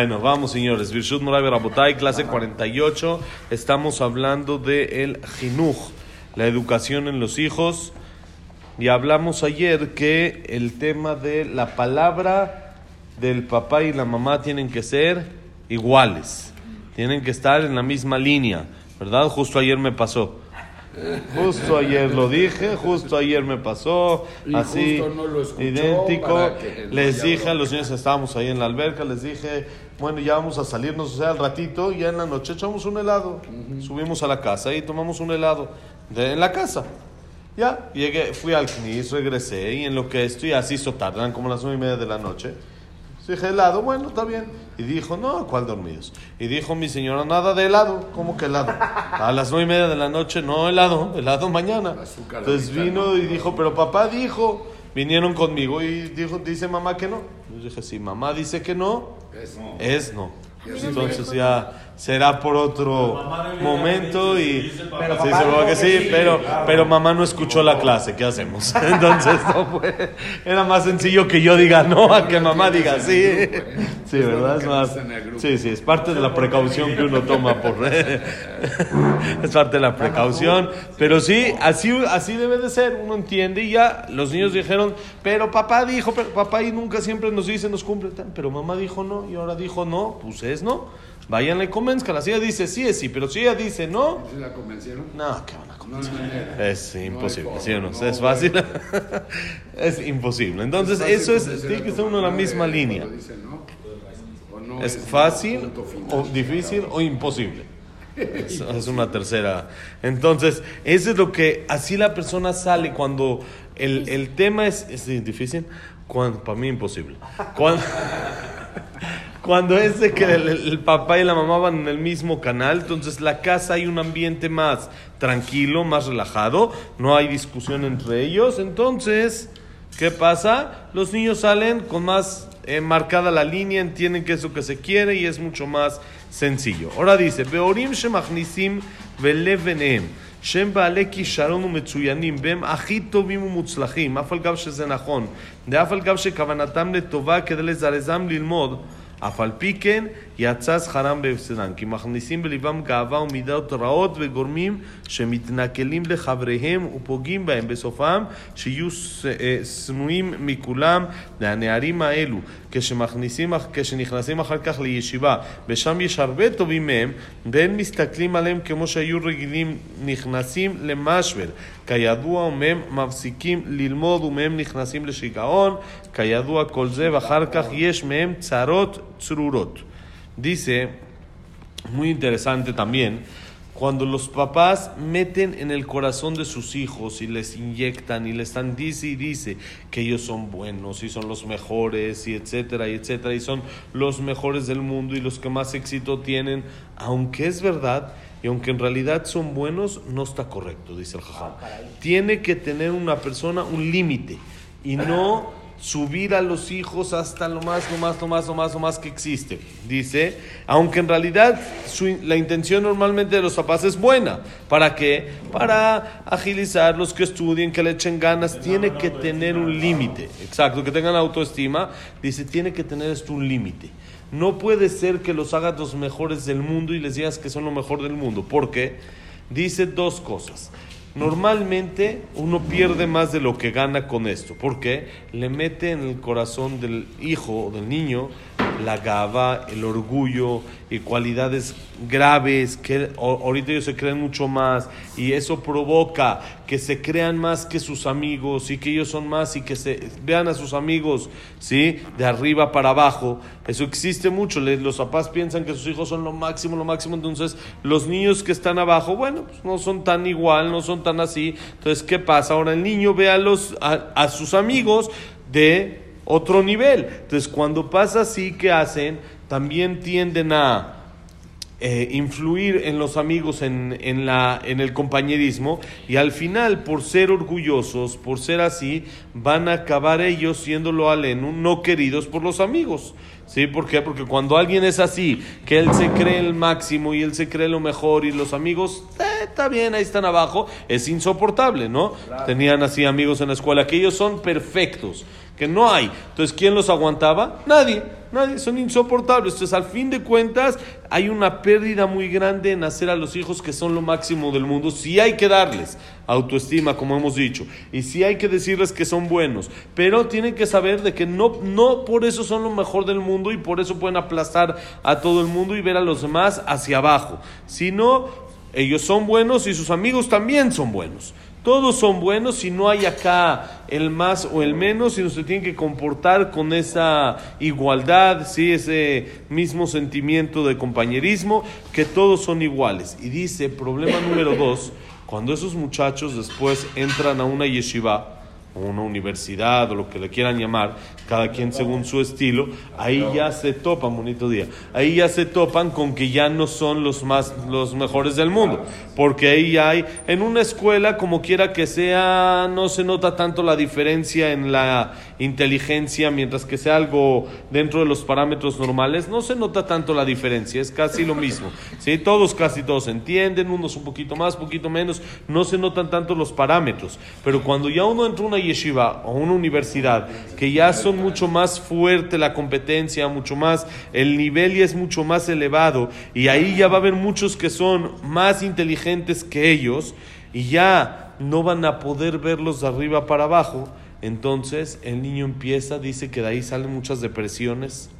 Bueno, vamos señores. Virshut Moray Rabotay, clase 48. Estamos hablando de el jinuj, la educación en los hijos. Y hablamos ayer que el tema de la palabra del papá y la mamá tienen que ser iguales. Tienen que estar en la misma línea, ¿verdad? Justo ayer me pasó. Justo ayer lo dije, justo ayer me pasó, Y así, no idéntico. Les dije a los niños estábamos ahí en la alberca, les dije, bueno, ya vamos a salirnos, o sea, al ratito, ya en la noche echamos un helado. Subimos a la casa y tomamos un helado de, en la casa. Ya, llegué, fui al CNIS, regresé y en lo que estoy así hizo tarde, eran como las nueve y media de la noche. Dije helado, bueno, está bien. Y dijo, no, ¿cuál dormidos? Y dijo mi señora, nada de helado. ¿Cómo que helado? A las nueve y media de la noche, no helado, helado mañana. Azúcar Entonces vino ¿no? y dijo, pero papá dijo, vinieron conmigo y dijo, dice mamá que no. Dije, si mamá dice que no, Es- es no. Y así Entonces ya será por otro momento y pero sí, seguro que que sí, sí, pero claro. pero mamá no escuchó la clase, ¿qué hacemos? Entonces no fue, era más sencillo que yo diga no a que mamá diga sí. Sí, ¿verdad? Es más, sí, sí, es parte de la precaución que uno toma por es parte de la precaución, pero sí, así así debe de ser, uno entiende y ya los niños dijeron, pero papá dijo, pero papá y nunca siempre nos dice, nos cumple, pero mamá dijo no y ahora dijo no, pues es no. Váyanle y convenzcan, si ella dice sí es sí, pero si ella dice no, ¿Sí la convencieron? no, ¿qué van a No es No hay imposible, forma, ¿sí o no? no, es fácil. es imposible. Entonces, eso es, convencer tiene que ser uno en la misma línea. dice o no Es no, fácil o difícil o imposible. Es, es una tercera. Entonces, eso es lo que así la persona sale cuando el, el tema es, es difícil, cuando, para mí imposible. Cuando, cuando es de que el, el papá y la mamá van en el mismo canal, entonces la casa hay un ambiente más tranquilo, más relajado, no hay discusión entre ellos, entonces, ¿qué pasa? Los niños salen con más eh, marcada la línea, entienden que es lo que se quiere y es mucho más sencillo. Ahora dice, Beorim shemachnisim velev benehem. שהם בעלי כישרון ומצוינים והם הכי טובים ומוצלחים, אף על גב שזה נכון, ואף על גב שכוונתם לטובה כדי לזרזם ללמוד, אף על פי כן יצא שכרם בהפסדם, כי מכניסים בליבם גאווה ומידות רעות וגורמים שמתנכלים לחבריהם ופוגעים בהם בסופם, שיהיו ש- אה, שנואים מכולם. והנערים האלו, כשמכניסים, כשנכנסים אחר כך לישיבה, ושם יש הרבה טובים מהם, והם מסתכלים עליהם כמו שהיו רגילים, נכנסים למשבר. כידוע, ומהם מפסיקים ללמוד ומהם נכנסים לשיגעון, Kayadua Kolze Bajarkaj Yeshmem Tzarot Tzururot. Dice, muy interesante también, cuando los papás meten en el corazón de sus hijos y les inyectan y les están dice y dice que ellos son buenos y son los mejores y etcétera y etcétera y son los mejores del mundo y los que más éxito tienen, aunque es verdad y aunque en realidad son buenos, no está correcto, dice el jajam. Ah, Tiene que tener una persona un límite y no subir a los hijos hasta lo más, lo más, lo más, lo más, lo más que existe. Dice, aunque en realidad su- la intención normalmente de los papás es buena. ¿Para qué? Para agilizar los que estudien, que le echen ganas. Tiene que tener un límite. Exacto, que tengan autoestima. Dice, tiene que tener esto un límite. No puede ser que los hagas los mejores del mundo y les digas que son lo mejor del mundo. ¿Por qué? Dice dos cosas. Normalmente uno pierde más de lo que gana con esto. porque Le mete en el corazón del hijo o del niño la gaba, el orgullo y cualidades graves que ahorita ellos se creen mucho más y eso provoca que se crean más que sus amigos y que ellos son más y que se vean a sus amigos, ¿sí? De arriba para abajo. Eso existe mucho. Los papás piensan que sus hijos son lo máximo, lo máximo. Entonces, los niños que están abajo, bueno, pues no son tan igual, no son tan así. Entonces, ¿qué pasa? Ahora el niño ve a, a sus amigos de otro nivel. Entonces, cuando pasa así, ¿qué hacen? También tienden a eh, influir en los amigos, en, en, la, en el compañerismo, y al final, por ser orgullosos, por ser así, van a acabar ellos siendo lo alenu, no queridos por los amigos. ¿Sí? ¿Por qué? Porque cuando alguien es así, que él se cree el máximo y él se cree lo mejor y los amigos, eh, está bien, ahí están abajo, es insoportable, ¿no? Tenían así amigos en la escuela, que ellos son perfectos, que no hay. Entonces, ¿quién los aguantaba? Nadie, nadie, son insoportables. Entonces, al fin de cuentas, hay una pérdida muy grande en hacer a los hijos que son lo máximo del mundo. Sí hay que darles autoestima, como hemos dicho, y sí hay que decirles que son buenos, pero tienen que saber de que no, no por eso son lo mejor del mundo y por eso pueden aplastar a todo el mundo y ver a los demás hacia abajo, sino ellos son buenos y sus amigos también son buenos. Todos son buenos y no hay acá el más o el menos, sino se tienen que comportar con esa igualdad, ¿sí? ese mismo sentimiento de compañerismo, que todos son iguales. Y dice, problema número dos, cuando esos muchachos después entran a una yeshiva, o una universidad o lo que le quieran llamar, cada quien según su estilo, ahí ya se topan, bonito día, ahí ya se topan con que ya no son los más los mejores del mundo, porque ahí hay en una escuela como quiera que sea no se nota tanto la diferencia en la inteligencia, mientras que sea algo dentro de los parámetros normales, no se nota tanto la diferencia, es casi lo mismo. ¿sí? Todos, casi todos entienden, unos un poquito más, poquito menos, no se notan tanto los parámetros. Pero cuando ya uno entra a una yeshiva o una universidad, que ya son mucho más fuerte la competencia, mucho más, el nivel ya es mucho más elevado, y ahí ya va a haber muchos que son más inteligentes que ellos, y ya no van a poder verlos de arriba para abajo, entonces el niño empieza, dice que de ahí salen muchas depresiones,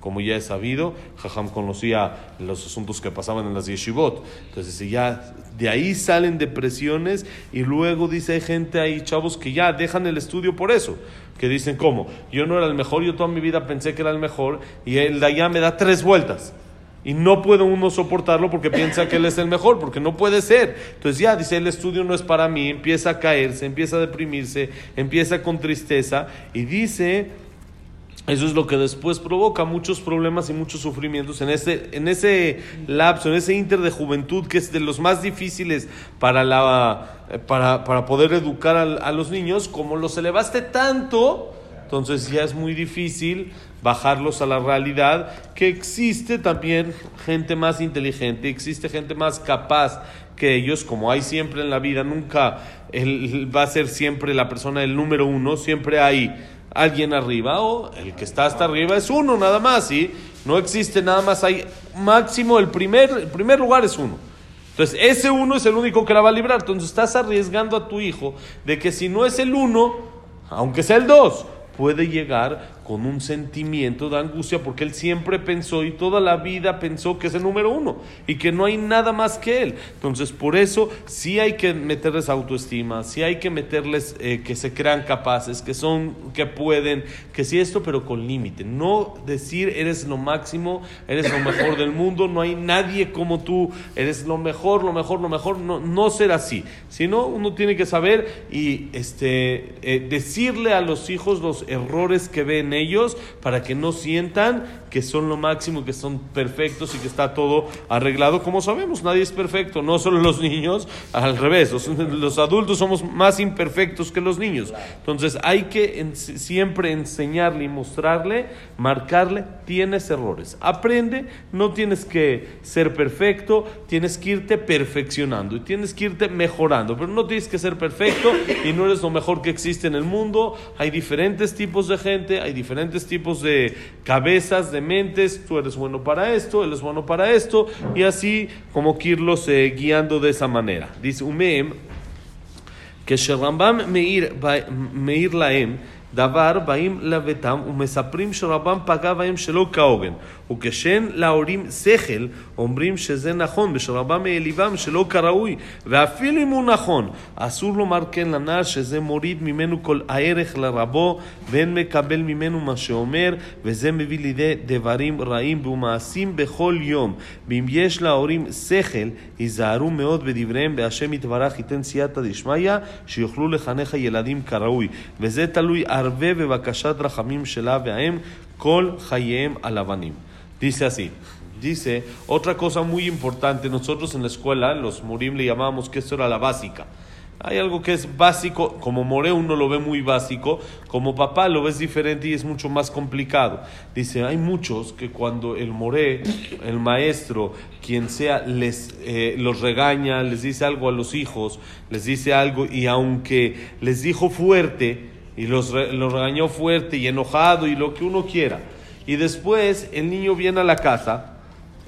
como ya he sabido, Jajam conocía los asuntos que pasaban en las yeshivot. Entonces ya de ahí salen depresiones y luego dice hay gente, hay chavos que ya dejan el estudio por eso. Que dicen, ¿cómo? Yo no era el mejor, yo toda mi vida pensé que era el mejor y el de allá me da tres vueltas. Y no puede uno soportarlo porque piensa que él es el mejor, porque no puede ser. Entonces ya dice, el estudio no es para mí, empieza a caerse, empieza a deprimirse, empieza con tristeza y dice, eso es lo que después provoca muchos problemas y muchos sufrimientos en ese, en ese lapso, en ese inter de juventud que es de los más difíciles para, la, para, para poder educar a, los niños, como los elevaste tanto, entonces ya es muy difícil bajarlos a la realidad, que existe también gente más inteligente, existe gente más capaz que ellos, como hay siempre en la vida, nunca va a ser siempre la persona del número uno, siempre hay alguien arriba o el que está hasta arriba es uno nada más, ¿sí? No existe nada más, hay máximo el primer, el primer lugar es uno. Entonces, ese uno es el único que la va a librar. Entonces, estás arriesgando a tu hijo de que si no es el uno, aunque sea el dos, puede llegar con un sentimiento de angustia porque él siempre pensó y toda la vida pensó que es el número uno y que no hay nada más que él. Entonces, por eso sí hay que meterles autoestima, sí hay que meterles eh, que se crean capaces, que son, que pueden, que sí esto, pero con límite. No decir eres lo máximo, eres lo mejor del mundo, no hay nadie como tú, eres lo mejor, lo mejor, lo mejor, no, no ser así. Sino uno tiene que saber y este, eh, decirle a los hijos los errores que ven ellos para que no sientan que son lo máximo, que son perfectos y que está todo arreglado. Como sabemos, nadie es perfecto, no solo los niños, al revés, los, los adultos somos más imperfectos que los niños. Entonces hay que siempre enseñarle y mostrarle, marcarle, tienes errores. Aprende, no tienes que ser perfecto, tienes que irte perfeccionando y tienes que irte mejorando, pero no tienes que ser perfecto y no eres lo mejor que existe en el mundo. Hay diferentes tipos de gente, hay diferentes tipos de cabezas, de mentes, tú eres bueno para esto, él es bueno para esto, y así como que irlos eh, guiando de esa manera. Dice Umeem, que Sherrambam Meir, Meir Laem, דבר באים לביתם ומספרים שרבם פגע בהם שלא כהוגן. וכשאין להורים שכל אומרים שזה נכון ושרבם העליבם שלא כראוי ואפילו אם הוא נכון. אסור לומר כן לנער שזה מוריד ממנו כל הערך לרבו ואין מקבל ממנו מה שאומר וזה מביא לידי דברים רעים ומעשים בכל יום. ואם יש להורים שכל היזהרו מאוד בדבריהם והשם יתברך ייתן סייעתא דשמיא שיוכלו לחנך הילדים כראוי. וזה תלוי הרבה בבקשת רחמים שלה והאם כל חייהם על אבנים. Dice así. Dice, otra cosa muy importante, nosotros en la escuela, los Murim le llamábamos que esto era la básica. Hay algo que es básico, como More uno lo ve muy básico, como papá lo ves diferente y es mucho más complicado. Dice, hay muchos que cuando el More, el maestro, quien sea, les eh, los regaña, les dice algo a los hijos, les dice algo y aunque les dijo fuerte, y los, re- lo regañó fuerte y enojado y lo que uno quiera. Y después el niño viene a la casa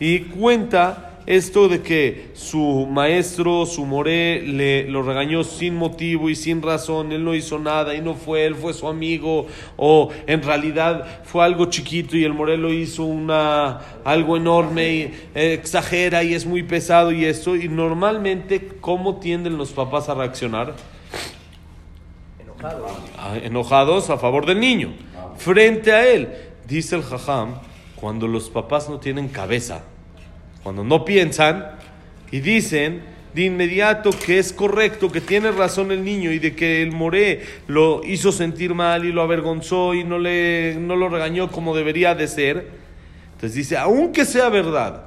y cuenta esto de que su maestro, su moré, le lo regañó sin motivo y sin razón, él no hizo nada y no fue, él fue su amigo, o en realidad fue algo chiquito y el moré lo hizo una, algo enorme y eh, exagera y es muy pesado y esto, y normalmente, ¿cómo tienden los papás a reaccionar? Ah, enojados a favor del niño, frente a él. Dice el jajam, cuando los papás no tienen cabeza, cuando no piensan y dicen de inmediato que es correcto, que tiene razón el niño y de que el moré lo hizo sentir mal y lo avergonzó y no, le, no lo regañó como debería de ser, entonces dice, aunque sea verdad,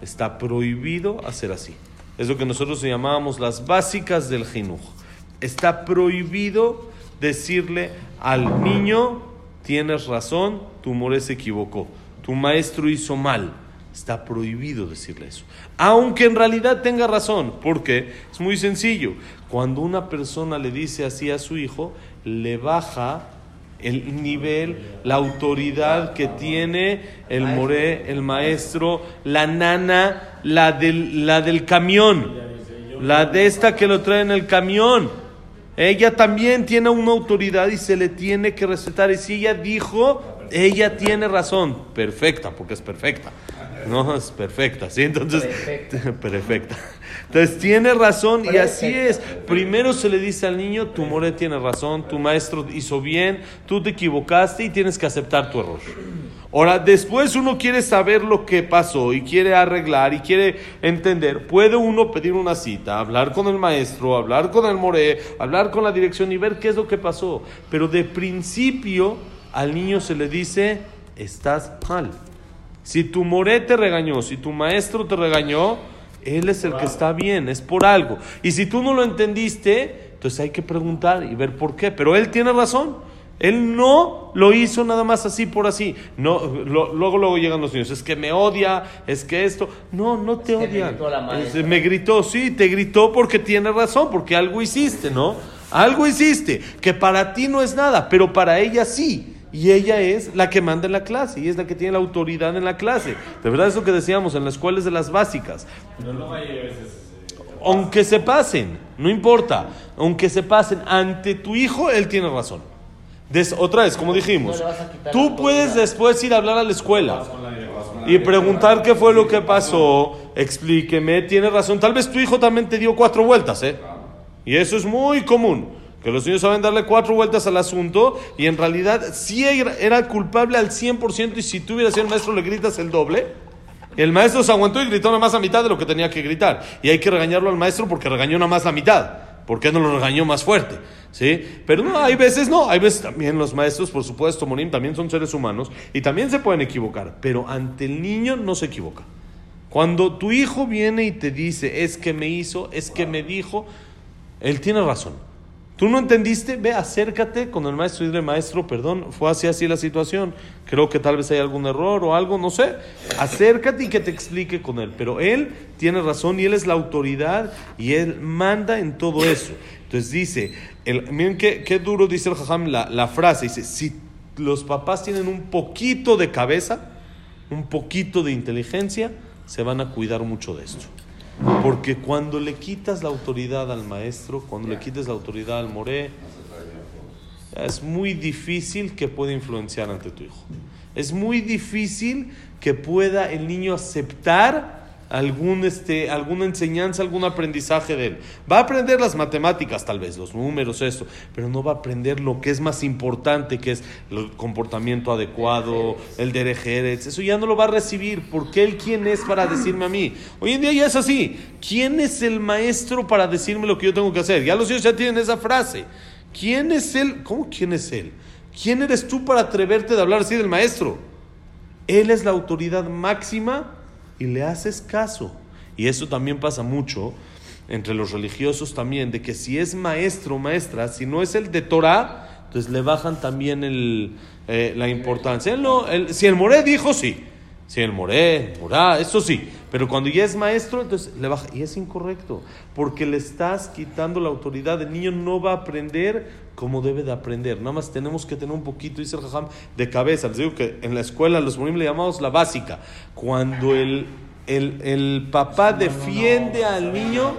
está prohibido hacer así. Es lo que nosotros llamábamos las básicas del jinuj. Está prohibido decirle al niño, tienes razón, tu moré se equivocó, tu maestro hizo mal. Está prohibido decirle eso. Aunque en realidad tenga razón, porque es muy sencillo. Cuando una persona le dice así a su hijo, le baja el nivel, la autoridad que tiene el moré, el maestro, la nana, la del, la del camión, la de esta que lo trae en el camión. Ella también tiene una autoridad y se le tiene que respetar. Y si ella dijo, ella tiene razón. Perfecta, porque es perfecta. No, es perfecta, ¿sí? Entonces, Perfecta. perfecta. Entonces, tiene razón y así es. Primero se le dice al niño, tu more tiene razón, tu maestro hizo bien, tú te equivocaste y tienes que aceptar tu error. Ahora, después uno quiere saber lo que pasó y quiere arreglar y quiere entender. Puede uno pedir una cita, hablar con el maestro, hablar con el more, hablar con la dirección y ver qué es lo que pasó. Pero de principio al niño se le dice, estás mal. Si tu moré te regañó, si tu maestro te regañó, él es el que está bien, es por algo. Y si tú no lo entendiste, entonces hay que preguntar y ver por qué. Pero él tiene razón. Él no lo hizo nada más así por así. No, lo- luego, luego llegan los niños. Es que me odia, es que esto. No, no te que me me gritó, sí, te gritó porque tiene razón, porque algo hiciste, ¿no? Algo hiciste, que para ti no es nada, pero para ella sí. Y ella es la que manda en la clase y es la que tiene la autoridad en la clase. De verdad es lo que decíamos en las escuelas de las básicas. Aunque se pasen, no importa. Aunque se pasen ante tu hijo, él tiene razón. Des- otra vez, como dijimos, No tú puedes después ir a hablar a la escuela y preguntar qué fue lo que pasó, explíqueme, tiene razón. Tal vez tu hijo también te dio cuatro vueltas, ¿eh? Y eso es muy común, que los niños saben darle cuatro vueltas al asunto y en realidad sí era, culpable al 100% y si tú hubieras sido el maestro le gritas el doble. El maestro se aguantó y gritó nada más a mitad de lo que tenía que gritar. Y hay que regañarlo al maestro porque regañó nada más la mitad. ¿Por qué no lo regañó más fuerte? ¿Sí? Pero no, hay veces no. Hay veces también los maestros, por supuesto, Morín, también son seres humanos y también se pueden equivocar. Pero ante el niño no se equivoca. Cuando tu hijo viene y te dice, es que me hizo, es que me dijo, él tiene razón. Tú no entendiste, ve, acércate con el maestro y dile, maestro, perdón, fue así, así la situación. Creo que tal vez hay algún error o algo, no sé. Acércate y que te explique con él. Pero él tiene razón y él es la autoridad y él manda en todo eso. Entonces dice, el, miren qué, qué duro dice el Jajam la, la frase, dice, si los papás tienen un poquito de cabeza, un poquito de inteligencia, se van a cuidar mucho de esto. Porque cuando le quitas la autoridad al maestro, cuando le quitas la autoridad al moré, es muy difícil que pueda influenciar ante tu hijo. Es muy difícil que pueda el niño aceptar algún, este, alguna enseñanza, algún aprendizaje de él. Va a aprender las matemáticas, tal vez, los números, esto, pero no va a aprender lo que es más importante, que es el comportamiento adecuado, el derejeres. Eso ya no lo va a recibir, porque él quién es para decirme a mí. Hoy en día ya es así. ¿Quién es el maestro para decirme lo que yo tengo que hacer? Ya los niños ya tienen esa frase. ¿Quién es él? ¿Cómo quién es él? ¿Quién eres tú para atreverte de hablar así del maestro? Él es la autoridad máxima le haces caso. Y eso también pasa mucho entre los religiosos también, de que si es maestro o maestra, si no es el de Torah, entonces le bajan también el, eh, la importancia. Él no- él- si el Moré dijo, sí. Si el Moré, Morá, eso sí. Pero cuando ya es maestro, entonces le baja. Y es incorrecto, porque le estás quitando la autoridad. El niño no va a aprender como debe de aprender. Nada más tenemos que tener un poquito, dice el jajam, de cabeza. Les digo que en la escuela los morim le llamamos la básica. Cuando el, el, el papá defiende al niño...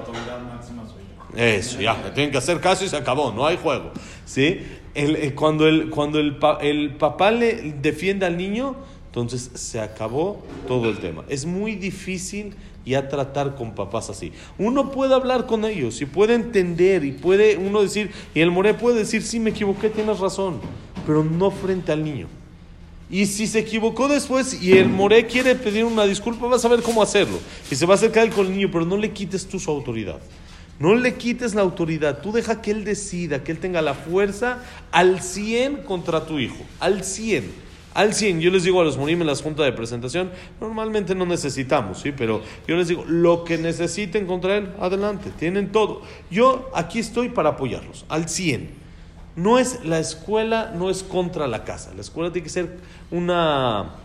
Eso, ya, le tienen que hacer caso y se acabó, no hay juego. ¿Sí? El, el- cuando el, cuando el, el papá le defiende al niño, entonces se acabó todo el tema. Es muy difícil ya tratar con papás así. Uno puede hablar con ellos y puede entender y puede uno decir, y el moré puede decir, sí, me equivoqué, tienes razón, pero no frente al niño. Y si se equivocó después y el moré quiere pedir una disculpa, vas a ver cómo hacerlo. Y se va a acercar con el niño, pero no le quites tú su autoridad. No le quites la autoridad. Tú deja que él decida, que él tenga la fuerza al 100 contra tu hijo. Al 100. Al 100. Yo les digo a los morim en las juntas de presentación, normalmente no necesitamos, ¿sí? Pero yo les digo, lo que necesiten contra él, adelante. Tienen todo. Yo aquí estoy para apoyarlos. Al 100. No es la escuela, no es contra la casa. La escuela tiene que ser una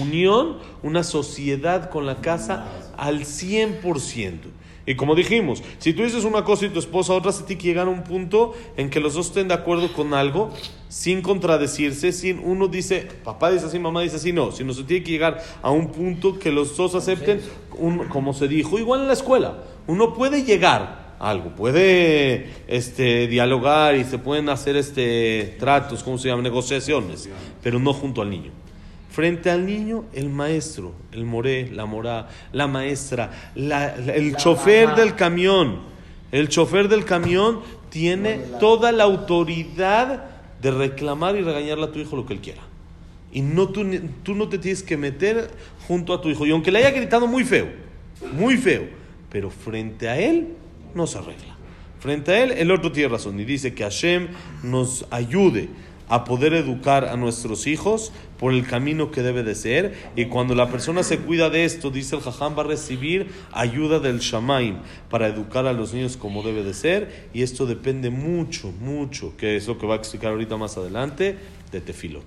unión, una sociedad con la casa al 100%. Y como dijimos, si tú dices una cosa y tu esposa otra, se tiene que llegar a un punto en que los dos estén de acuerdo con algo, sin contradecirse, sin uno dice, papá dice así, mamá dice así, no, sino se tiene que llegar a un punto que los dos acepten, un- como se dijo, igual en la escuela, uno puede llegar a algo, puede este, dialogar y se pueden hacer este, tratos, ¿cómo se llama? Negociaciones, pero no junto al niño. Frente al niño, el maestro, el moré, la morá, la maestra, la- la- el La chofer mamá. del camión. El chofer del camión tiene toda la autoridad de reclamar y regañarle a tu hijo lo que él quiera. Y no, tú, tú no te tienes que meter junto a tu hijo. Y aunque le haya gritado muy feo, muy feo, pero frente a él no se arregla. Frente a él, el otro tiene razón y dice que Hashem nos ayude a poder educar a nuestros hijos por el camino que debe de ser. Y cuando la persona se cuida de esto, dice el Jajam, va a recibir ayuda del Shamaim para educar a los niños como debe de ser. Y esto depende mucho, mucho, que es lo que va a explicar ahorita más adelante, de Tefilot.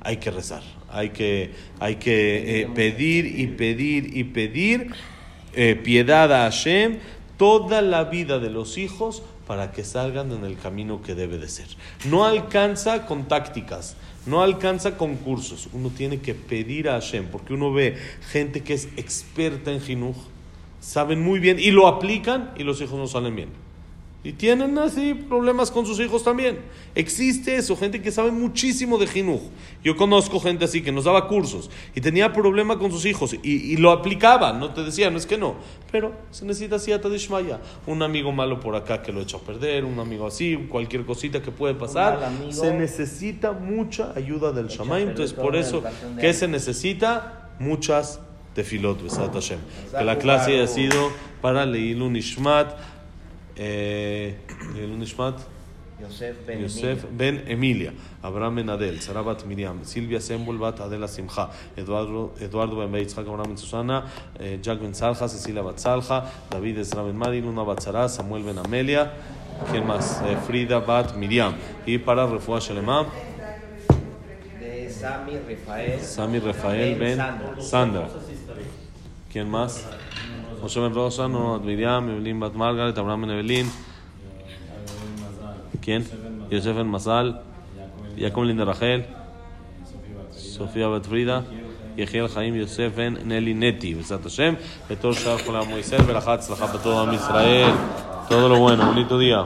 Hay que rezar, hay que, hay que eh, pedir y pedir y pedir eh, piedad a Hashem toda la vida de los hijos para que salgan en el camino que debe de ser. No alcanza con tácticas, no alcanza con cursos. Uno tiene que pedir a Hashem, porque uno ve gente que es experta en jinuj, saben muy bien y lo aplican y los hijos no salen bien. Y tienen así problemas con sus hijos también. Existe eso, gente que sabe muchísimo de jinuj. Yo conozco gente así que nos daba cursos y tenía problema con sus hijos y, y lo aplicaba, no te decía, no es que no. Pero se necesita siata de Ishmaya. Un amigo malo por acá que lo echa a perder, un amigo así, cualquier cosita que puede pasar. amigo. Se necesita mucha ayuda del perder Entonces, por eso, el cartón de ¿qué agua. se necesita? Muchas tefilot, Besat Hashem. Que la clase haya sido para Leilun Ishmat. Eh, Leilun Ishmat. Yosef Ben Emilia. Ben Abraham Ben Adel, Sara Bat Miriam, Silvia Sembol Bat Adela Simcha, Eduardo, Ben Beitzhak, Abraham Ben Susana, eh, Jack Ben Salja, Cecilia Bat Salja, David Ezra Ben Mari, Luna Bat Sara, Samuel Ben Amelia, ¿quién más? Eh, Frida Bat Miriam. Y para Refuah Shelema, De Sami Rafael. Sami Rafael Ben Sandra. Sandra. ¿Quién más? José Ben Rosa, Norma Bat Miriam, Evelyn Bat Margaret, Abraham Ben Evelyn. ¿Quién? Yosef Ben Mazal, Jacob Linda Rachel, Sofía Bat Frida, Yehiel Chaim Yosef Ben Nelly Neti, Besat Hashem, בתור שאר כל העם ישראל, ולאחת הצלחה בטוב עם ישראל. todo lo bueno, bonito día.